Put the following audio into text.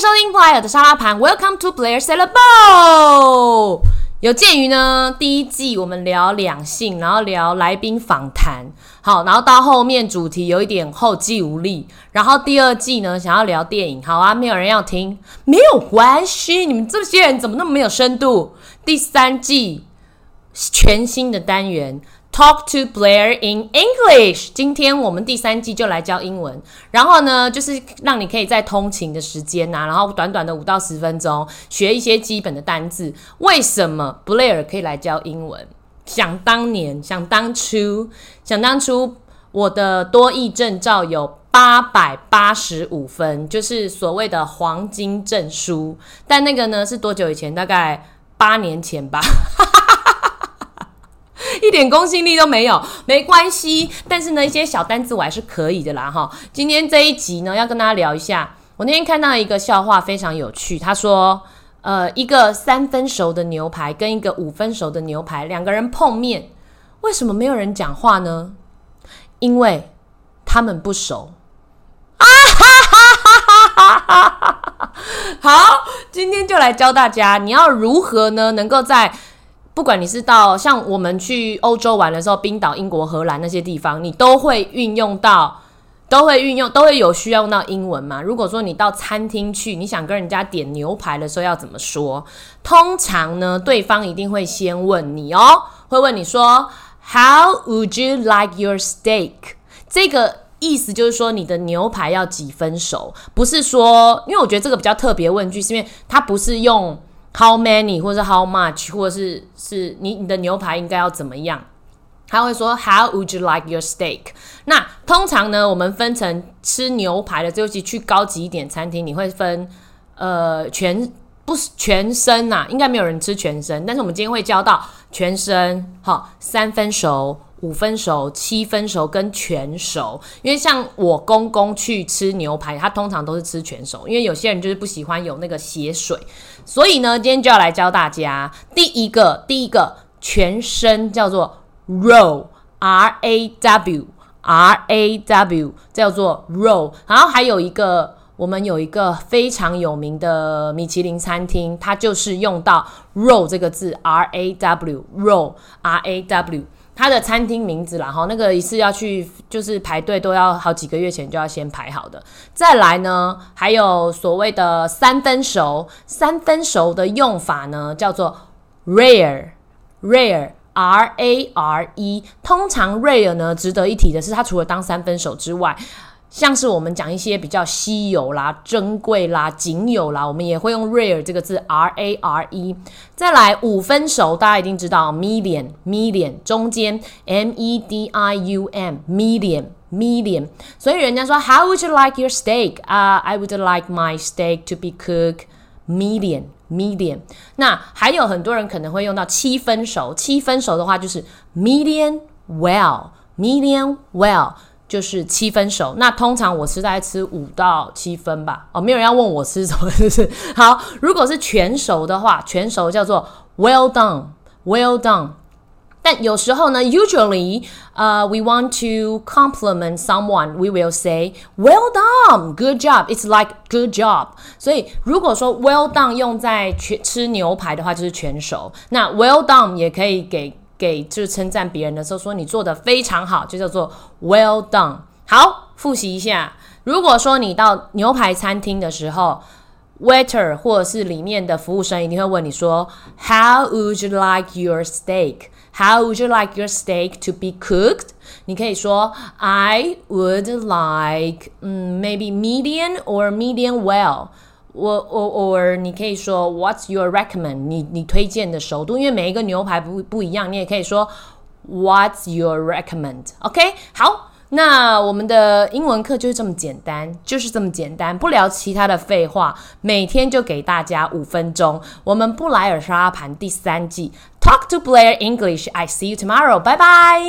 收听 Blair 的沙拉盘，Welcome to Player s a l a b o 有鉴于呢，第一季我们聊两性，然后聊来宾访谈，好，然后到后面主题有一点后继无力，然后第二季呢想要聊电影，好啊，没有人要听，没有关系，你们这些人怎么那么没有深度？第三季全新的单元。Talk to Blair in English。今天我们第三季就来教英文，然后呢，就是让你可以在通勤的时间呐，然后短短的五到十分钟学一些基本的单字。为什么 Blair 可以来教英文？想当年，想当初，想当初，我的多益证照有八百八十五分，就是所谓的黄金证书。但那个呢，是多久以前？大概八年前吧。一点公信力都没有，没关系。但是呢，一些小单子我还是可以的啦，哈。今天这一集呢，要跟大家聊一下。我那天看到一个笑话，非常有趣。他说，呃，一个三分熟的牛排跟一个五分熟的牛排，两个人碰面，为什么没有人讲话呢？因为他们不熟。啊哈哈哈哈哈哈！好，今天就来教大家，你要如何呢，能够在。不管你是到像我们去欧洲玩的时候，冰岛、英国、荷兰那些地方，你都会运用到，都会运用，都会有需要用到英文嘛？如果说你到餐厅去，你想跟人家点牛排的时候要怎么说？通常呢，对方一定会先问你哦，会问你说，How would you like your steak？这个意思就是说你的牛排要几分熟，不是说，因为我觉得这个比较特别问句，是因为它不是用。How many，或者是 How much，或者是是你你的牛排应该要怎么样？他会说 How would you like your steak？那通常呢，我们分成吃牛排的，尤其去高级一点餐厅，你会分呃全不是全身呐，应该没有人吃全身，但是我们今天会教到全身，好三分熟。五分熟、七分熟跟全熟，因为像我公公去吃牛排，他通常都是吃全熟，因为有些人就是不喜欢有那个血水，所以呢，今天就要来教大家第一个，第一个全身叫做 raw，r a w，r a w 叫做 raw，然后还有一个，我们有一个非常有名的米其林餐厅，它就是用到 raw 这个字，r a w，raw，r a w。他的餐厅名字然后，那个一次要去就是排队都要好几个月前就要先排好的。再来呢，还有所谓的三分熟，三分熟的用法呢叫做 rare，rare，r a r e。通常 rare 呢，值得一提的是，它除了当三分熟之外。像是我们讲一些比较稀有啦、珍贵啦、仅有啦，我们也会用 rare 这个字，r a r e。再来五分熟，大家一定知道，medium，medium 中间，m e d i u m，medium，medium。所以人家说，How would you like your steak？啊，I would like my steak to be cooked medium，medium。那还有很多人可能会用到七分熟，七分熟的话就是 medium well，medium well。就是七分熟，那通常我吃大概吃五到七分吧。哦，没有人要问我吃什么，是不是？好，如果是全熟的话，全熟叫做 well done，well done。但有时候呢，usually，呃，we want to compliment someone，we will say well done，good job，it's like good job。所以如果说 well done 用在全吃牛排的话，就是全熟。那 well done 也可以给。给就是称赞别人的时候，说你做的非常好，就叫做 well done。好，复习一下。如果说你到牛排餐厅的时候，waiter 或者是里面的服务生一定会问你说，How would you like your steak? How would you like your steak to be cooked? 你可以说 I would like, 嗯，maybe medium or medium well。我我我，你可以说 What's your recommend？你你推荐的熟度，因为每一个牛排不不一样，你也可以说 What's your recommend？OK，好，那我们的英文课就是这么简单，就是这么简单，不聊其他的废话，每天就给大家五分钟。我们布莱尔沙盘第三季，Talk to Blair English，I see you tomorrow，拜拜。